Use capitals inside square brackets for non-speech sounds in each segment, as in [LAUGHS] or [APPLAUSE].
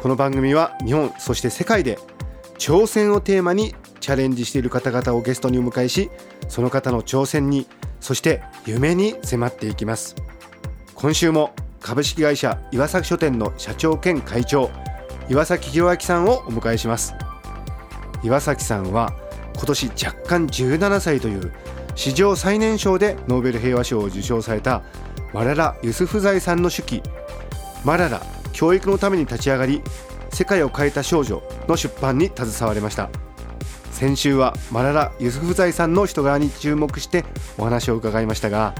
この番組は日本そして世界で挑戦をテーマにチャレンジしている方々をゲストにお迎えしその方の挑戦にそして夢に迫っていきます。今週も株式会社岩崎書店の社長兼会長岩崎弘明さんをお迎えします。岩崎さんは今年若干17歳という史上最年少でノーベル平和賞を受賞されたマララ・ユスフザイさんの手記「マララ教育のために立ち上がり世界を変えた少女」の出版に携われました。先週はマララ・ユスフザイさんの人柄に注目してお話を伺いましたが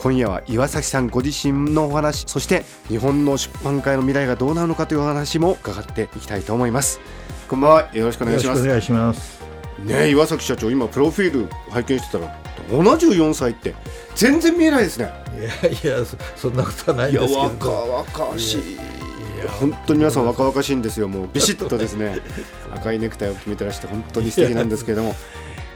今夜は岩崎さんご自身のお話そして日本の出版界の未来がどうなるのかというお話も伺っていきたいと思います。こんばんは。よろしくお願いします。お願いします。ね岩崎社長今プロフィール拝見してたら74歳って全然見えないですね。いやいやそんなことはないですけど。若々しい本当に皆さん若々しいんですよ。もうビシッとですね [LAUGHS] 赤いネクタイを決めてらして本当に素敵なんですけれども。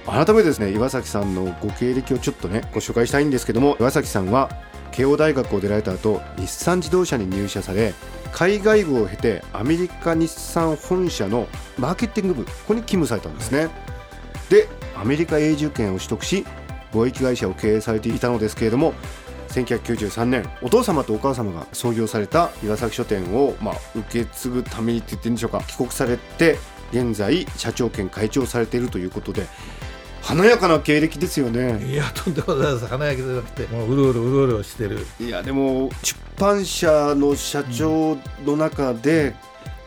改めてですね岩崎さんのご経歴をちょっとねご紹介したいんですけども岩崎さんは慶応大学を出られた後日産自動車に入社され海外部を経てアメリカ日産本社のマーケティング部ここに勤務されたんですね。でアメリカ永住権を取得し貿易会社を経営されていたのですけれども1993年お父様とお母様が創業された岩崎書店を、まあ、受け継ぐためにって言ってるんでしょうか。帰国されて現在社長兼会長されているということで華やかな経歴ですよね。いやとんでもないです華やかじゃなくてもううろうろうろうろしてる。いやでも出版社の社長の中で、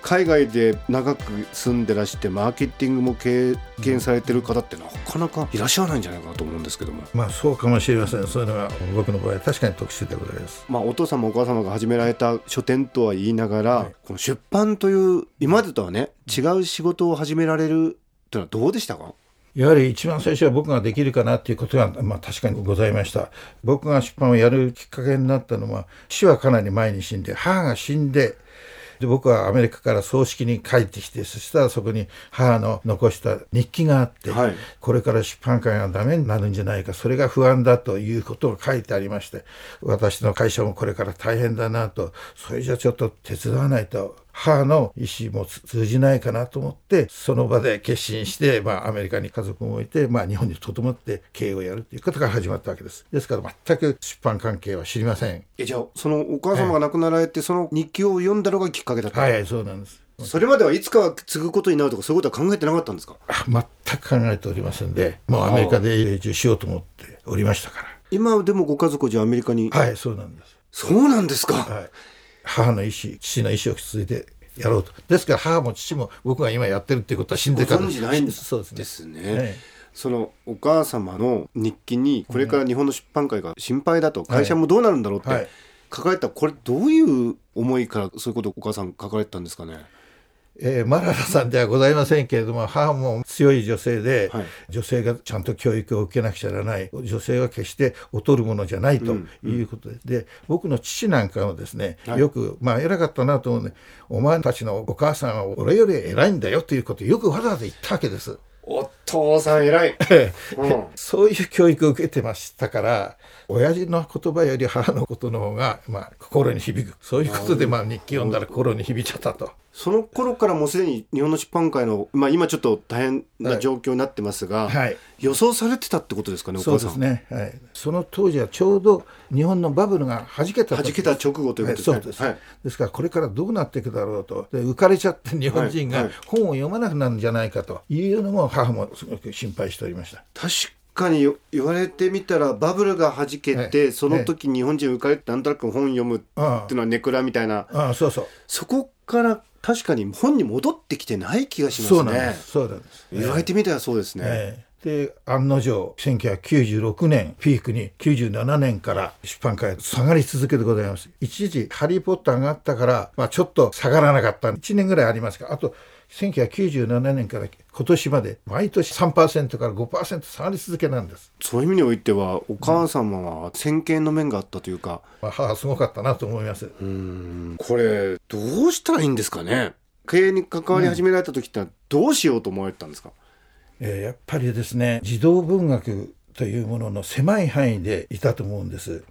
海外で長く住んでらしてマーケティングも経験されてる方ってなかなかいらっしゃらないんじゃないかなと思うんですけども。まあそうかもしれません。そういう僕の場合は確かに特殊でございます。まあお父様お母様が始められた書店とは言いながら、はい、この出版という今までとはね違う仕事を始められるというのはどうでしたか？やはり一番最初は僕ができるかなっていうことが、まあ、確かにございました。僕が出版をやるきっかけになったのは父はかなり前に死んで母が死んでで僕はアメリカから葬式に帰ってきてそしたらそこに母の残した日記があって、はい、これから出版界がダメになるんじゃないかそれが不安だということが書いてありまして私の会社もこれから大変だなとそれじゃちょっと手伝わないと母の意思も通じないかなと思ってその場で決心して、まあ、アメリカに家族も置いて、まあ、日本にとどまって経営をやるということから始まったわけです。ですから全く出版関係は知りません。えじゃあそのお母様が亡くなられて、はい、その日記を読んだのがきっかけだった？はい、そうなんです。それまではいつかは継ぐことになるとかそういうことは考えてなかったんですか？全く考えておりませんでもうアメリカで永住しようと思っておりましたから。今でもご家族じゃアメリカに？はいそうなんです。そうなんですか、はい、母の意思父の意思を続いてやろうと。ですから母も父も僕が今やってるっていうことは死んでから。ないんです。そうですね。ですね、そのお母様の日記にこれから日本の出版界が心配だと、会社もどうなるんだろうって書かれたこれどういう思いからそういうことをお母さん書かれたんですかね？えー、マララさんではございませんけれども母も強い女性で、はい、女性がちゃんと教育を受けなくちゃならない。女性は決して劣るものじゃないということでうん。うん、で。僕の父なんかもですね、はい、よくまあ偉かったなと思うね。お前たちのお母さんは俺より偉いんだよということをよくわざわざ言ったわけです。お父さん偉い、うん、そういう教育を受けてましたから親父の言葉より母のことの方が、まあ、心に響く。そういうことで、まあ、日記読んだら心に響いちゃったと。その頃からもうすでに日本の出版界の、まあ、今ちょっと大変な状況になってますが、はい、予想されてたってことですかね、そうですね、はい、その当時はちょうど日本のバブルがはじけたはじけた直後ということですね、です、はい、ですからこれからどうなっていくだろうと。で浮かれちゃって日本人が本を読まなくなるんじゃないかというのも母もすごく心配しておりました。確かに言われてみたらバブルがはじけて、はい、その時日本人浮かれてなんとなく本読むっていうのはネクラみたいな。ああそうそう。そこから確かに本に戻ってきてない気がしますね。そうなんです。言われてみたらそうですね。えで案の定1996年ピークに97年から出版会下がり続けてございます一時「ハリー・ポッター」上がったから、まあ、ちょっと下がらなかった1年ぐらいありますがあと1997年から今年まで毎年3%から5%下がり続けなんです、そういう意味においてはお母様は先見の面があったというか、まあ、母はすごかったなと思います。うん。これどうしたらいいんですかね？経営に関わり始められた時ってどうしようと思われたんですか、えーやっぱりですね児童文学というものの狭い範囲でいたと思うんです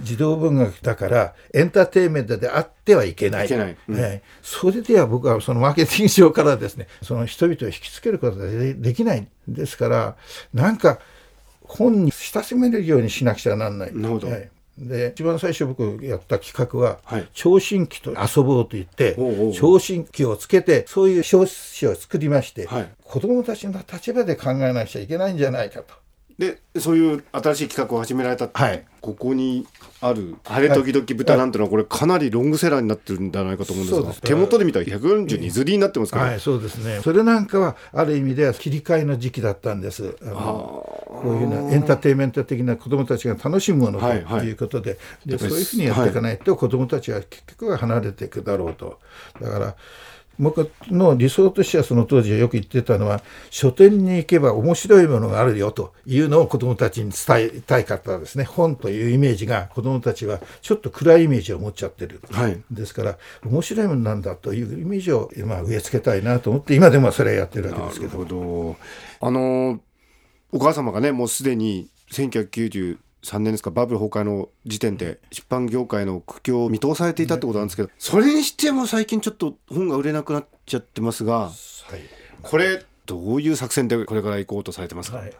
児童文学だからエンターテインメントであってはいけない。いけない。うん。えーそれでは僕はそのマーケティング上からですねその人々を引きつけることがでできないですからなんか本に親しめるようにしなくちゃなんない。なるほど。はい。で一番最初僕やった企画ははい「聴診器と遊ぼう」と言って聴診器をつけてそういう小誌を作りまして、はい。子どもたちの立場で考えなくちゃいけないんじゃないかと。でそういう新しい企画を始められた、はい。ここにある「晴れ時々豚」なんてのはこれかなりロングセラーになってるんじゃないかと思うんですがそうです。手元で見たら142釣りになってますから、はい、そうですね。それなんかはある意味では切り替えの時期だったんです。あのこういうなエンターテインメント的な子どもたちが楽しむものとはいはい。いうことで、でやっぱりそういうふうにやっていかないと子どもたちは結局は離れていくだろうと。だから僕の理想としてはその当時はよく言ってたのは書店に行けば面白いものがあるよというのを子どもたちに伝えたいかったですね。本というイメージが子どもたちはちょっと暗いイメージを持っちゃってる、はい。ですから面白いものなんだというイメージを、まあ、植え付けたいなと思って今でもそれをやってるわけですけど。なるほど。あのお母様がねもうすでに1993年ですかバブル崩壊の時点で出版業界の苦境を見通されていたってことなんですけどそれにしても最近ちょっと本が売れなくなっちゃってますがはい。これどういう作戦でこれから行こうとされてますか、はい。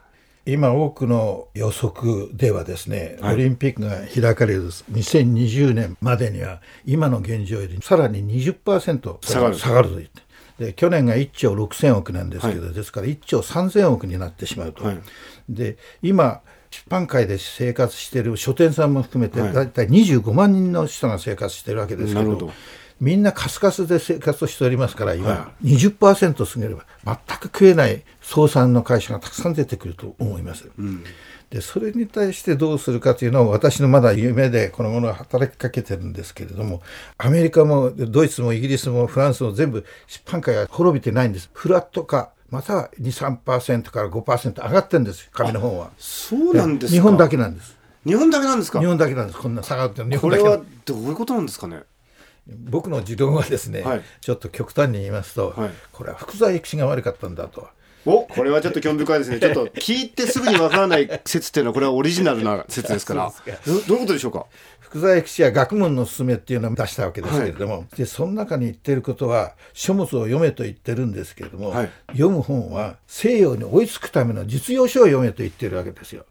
今多くの予測ではですね、はい。オリンピックが開かれる2020年までには今の現状よりさらに20%下がる。下がると言って。で去年が1兆6000億なんですけど、ですから1兆3000億になってしまうと、はい。で今出版界で生活している書店さんも含めてはい。だいたい25万人の人が生活しているわけですけど,、ど。みんなカスカスで生活をしておりますから今、は20%過ぎれば全く食えない総産の会社がたくさん出てくると思います。でそれに対してどうするかというのを私のまだ夢でこのものは働きかけてるんですけれどもアメリカもドイツもイギリスもフランスも全部出版界が滅びてないんです。フラット化または23%から5%上がってるんです。紙の本は。そうなんですか？日本だけなんです。日本だけなんですか？日本だけなんです。こんな下がってる。日これ本だけなんはどういうことなんですかね？僕の持論はですね、はい。ちょっと極端に言いますと、はい。これは福沢諭吉が悪かったんだと。おこれはちょっと興味深いですね。[LAUGHS] ちょっと聞いてすぐにわからない説っていうのはこれはオリジナルな説ですから。[LAUGHS] そうですどどういうことでしょうか？福沢諭吉は学問の勧めっていうのを出したわけですけれども、でその中に言ってることは書物を読めと言ってるんですけれども、はい。読む本は西洋に追いつくための実用書を読めと言ってるわけですよ。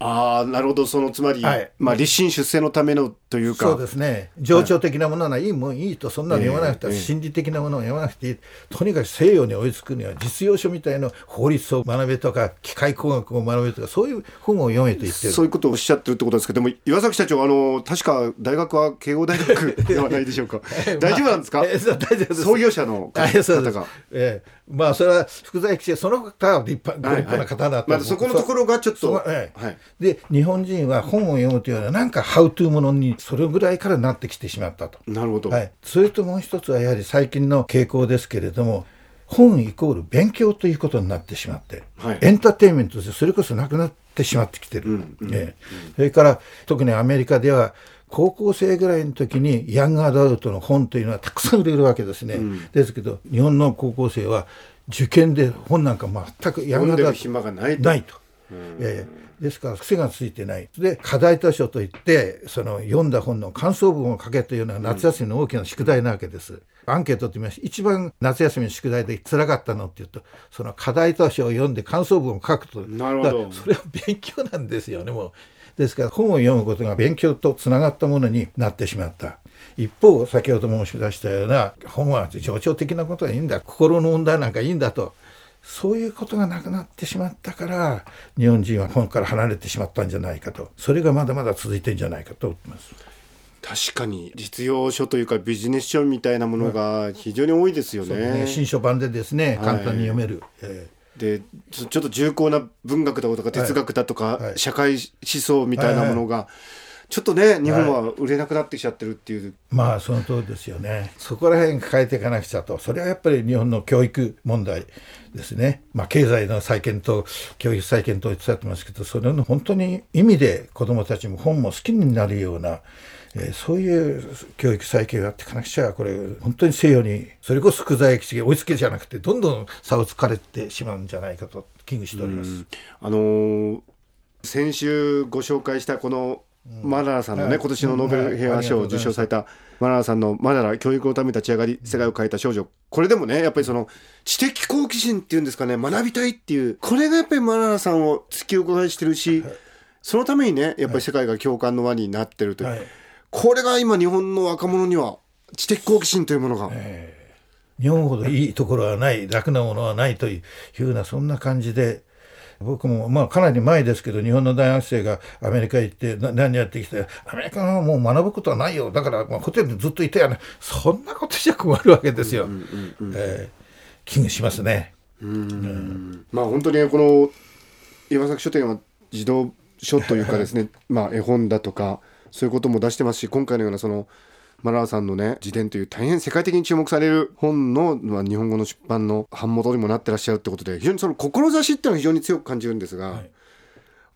ああなるほど。そのつまり、はい。まあ立身出世のためのというか。そうですね。情緒的なものはいいもんいいとそんなの読まなくて、ええ心理的なものを読まなくていい。とにかく西洋に追いつくには実用書みたいな法律を学べとか機械工学を学べとかそういう本を読めと言ってる。そういうことをおっしゃってるってことですけどでも岩崎社長あの確か大学は慶応大学ではないでしょうか。[LAUGHS] 大丈夫なんですか、ええそう大丈夫です。創業者のあ方が。ええ、まあそれは福沢諭吉その方は立派ご立派な方だと思うまあ、そこのところがちょっと、はい、で日本人は本を読むというのはなんかハウトゥーものにそれぐらいからなってきてしまったと、なるほど、はい、それともう一つはやはり最近の傾向ですけれども本イコール勉強ということになってしまって、はい。エンターテインメントとしてそれこそなくなってしまってきてる、ええ。それから特にアメリカでは高校生ぐらいの時にヤングアダルトの本というのはたくさん売れるわけですね、ですけど日本の高校生は受験で本なんか全くヤングアダルト暇がないと。ないと。ええ。ですから癖がついてない。で課題図書といってその読んだ本の感想文を書けというのが夏休みの大きな宿題なわけです、アンケートって言いまして一番夏休みの宿題で辛かったのっていうとその課題図書を読んで感想文を書くと。なるほど。それは勉強なんですよねもうですから本を読むことが勉強とつながったものになってしまった。一方先ほど申し出したような本は情緒的なことはいいんだ。心の問題なんかいいんだと。そういうことがなくなってしまったから日本人は本から離れてしまったんじゃないかと。それがまだまだ続いてんじゃないかと思ってます。確かに実用書というかビジネス書みたいなものが非常に多いですよね。ね。新書版でですねはい簡単に読める、えでちょっと重厚な文学だとか哲学だとか、社会思想みたいなものが、ちょっとね日本は売れなくなってきちゃってるっていう、まあその通りですよね。そこら辺変えていかなくちゃと。それはやっぱり日本の教育問題ですね。まあ経済の再建と教育再建と伝ってますけど、それの本当に意味で子どもたちも本も好きになるような、えーそういう教育再建をやっていかなくちゃ、これ本当に西洋にそれこそ福沢諭吉が追いつけじゃなくて、どんどん差をつかれてしまうんじゃないかと危惧しております。あのー先週ご紹介したこのマララさんのね、はい。今年のノーベル平和賞を受賞されたマララさんのマララ教育のために立ち上がり世界を変えた少女。これでもねやっぱりその知的好奇心っていうんですかね学びたいっていうこれがやっぱりマララさんを突き動かしてるし、そのためにねやっぱり世界が共感の輪になってるという、はい。これが今日本の若者には知的好奇心というものが、日本ほどいいところはない楽なものはないというふうなそんな感じで僕もまあかなり前ですけど日本の大学生がアメリカ行ってな何やってきてアメリカはもう学ぶことはないよだからまあホテルにずっといてやねそんなことじゃ困るわけですよ。えー危惧しますね。まあ本当にねこの岩崎書店は児童書というかですね [LAUGHS] まあ絵本だとかそういうことも出してますし今回のようなそのマラーさんのね自伝という大変世界的に注目される本の、まあ、日本語の出版の版元にもなってらっしゃるってことで非常にその志っていうのは非常に強く感じるんですが、はい。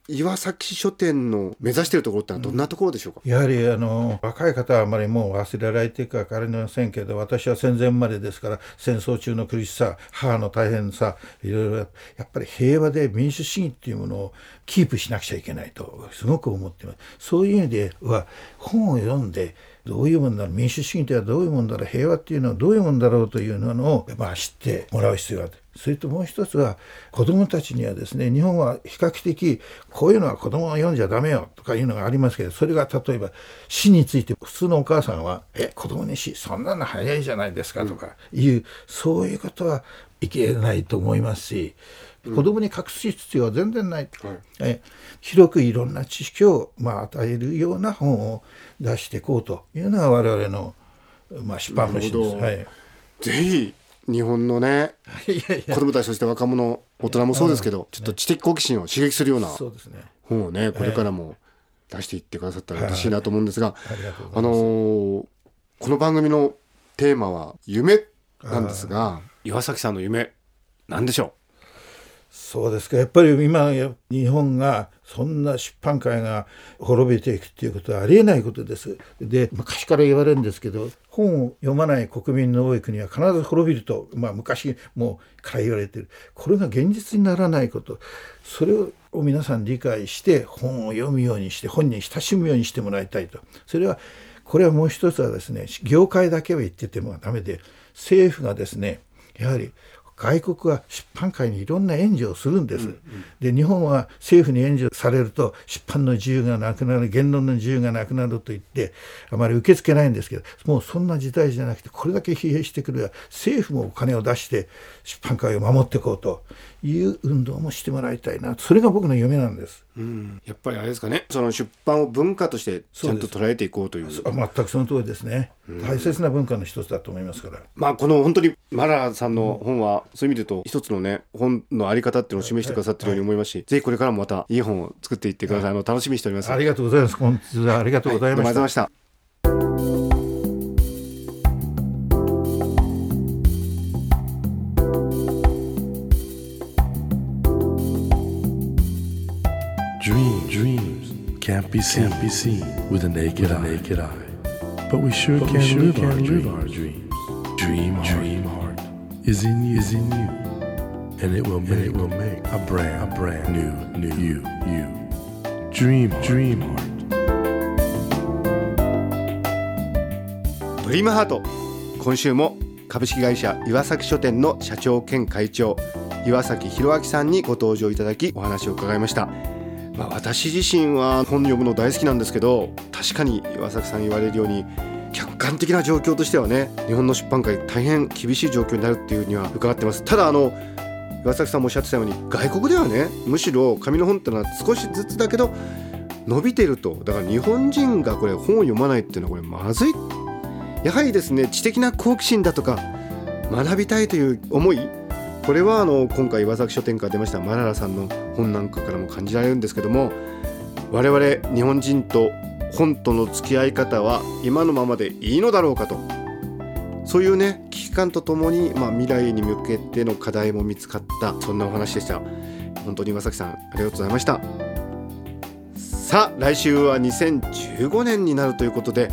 岩崎書店の目指しているところってのはどんなところでしょうか、やはりあの若い方はあまりもう忘れられていくか分かりませんけど私は戦前までですから戦争中の苦しさ母の大変さいろいろやっぱり平和で民主主義っていうものをキープしなくちゃいけないとすごく思ってます。そういう意味では本を読んでどういうもんだろう民主主義とはどういうもんだろう平和っていうのはどういうもんだろうというのを、まあ、知ってもらう必要がある。それともう一つは子どもたちにはですね日本は比較的こういうのは子どもは読んじゃダメよとかいうのがありますけどそれが例えば死について普通のお母さんは「え子供に死そんなの早いじゃないですか」とかいう、そういうことはいけないと思いますし子供に隠す必要は全然ない、え広くいろんな知識を、まあ、与えるような本を出していこうというのが我々の、まあ、出版方針です。はい。ぜひ日本のねいやいや子供たちそして若者大人もそうですけど、ちょっと知的好奇心を刺激するような本をねこれからも出していってくださったら嬉しいなと思うんですが、あ。のーこの番組のテーマは夢なんですが岩崎さんの夢なんでしょそうですかやっぱり今日本がそんな出版界が滅びていくっていうことはありえないことです。で昔から言われるんですけど本を読まない国民の多い国は必ず滅びると、まあ、昔もから言われてるこれが現実にならないことそれを皆さん理解して本を読むようにして本に親しむようにしてもらいたいと。それはこれはもう一つはですね業界だけは言っててもダメで政府がですねやはり外国は出版界にいろんな援助をするんです。で日本は政府に援助されると出版の自由がなくなる言論の自由がなくなると言ってあまり受け付けないんですけどもうそんな時代じゃなくてこれだけ疲弊してくる政府もお金を出して出版界を守っていこうという運動もしてもらいたいなそれが僕の夢なんです。う、やっぱりあれですかねその出版を文化としてちゃんと捉えていこうというあ全くその通りですね。大切な文化の一つだと思いますから。まあこの本当にマラさんの本はそういう意味で言うと一つのね本のあり方っていうのを示してくださってるように思いますし、ぜひこれからもまたいい本を作っていってください、あの楽しみにしておりますありがとうございます。本日はありがとうございましたがとうございま。した Dreams, dreams can't be seen, can't be seen with a naked eye. But we sure But we can, sure live, can our live dreams. our. Dream, heart, dream heart is in you, is in you, and it will make, it will make a brand, a brand new, new you, you. Dream, heart, dream heart. ドリームハート今週も株式会社岩崎書店の社長兼会長岩崎弘明さんにご登場いただきお話を伺いました、まあ、私自身は本読むの大好きなんですけど確かに岩崎さん言われるように客観的な状況としてはね日本の出版界大変厳しい状況になるっていうには伺ってます。ただあの岩崎さんもおっしゃってたように外国ではねむしろ紙の本ってのは少しずつだけど伸びてると。だから日本人がこれ本を読まないっていうのはこれまずい。やはりですね知的な好奇心だとか学びたいという思いこれはあの今回岩崎書店から出ましたマララさんの本なんかからも感じられるんですけども我々日本人と本との付き合い方は今のままでいいのだろうかと。そういうね危機感とともに、まあ、未来に向けての課題も見つかったそんなお話でした。本当に岩崎さんありがとうございました。さあ来週は2015年になるということで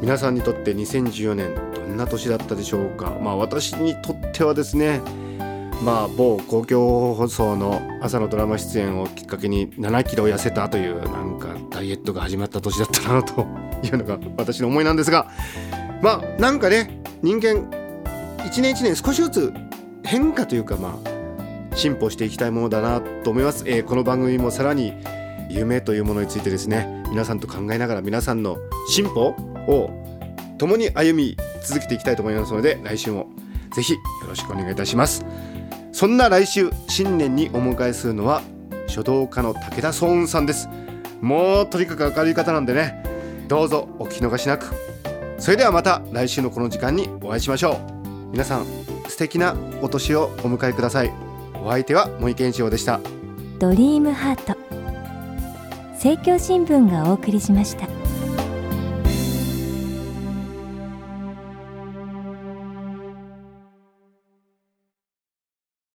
皆さんにとって2014年どんな年だったでしょうか。まあ私にとってはですねまあ某公共放送の朝のドラマ出演をきっかけに7キロ痩せたというなんかダイエットが始まった年だったなというのが私の思いなんですがまあなんかね人間一年一年少しずつ変化というかまあ進歩していきたいものだなと思います、えー、この番組もさらに夢というものについてですね皆さんと考えながら皆さんの進歩を共に歩み続けていきたいと思いますので来週もぜひよろしくお願いいたします。そんな来週新年にお迎えするのは書道家の武田壮雲さんです。もうとにかく明るい方なんでね。どうぞお聞き逃しなく。それではまた来週のこの時間にお会いしましょう。皆さん素敵なお年をお迎えください。お相手は森健一郎でした。ドリームハート。政教新聞がお送りしました。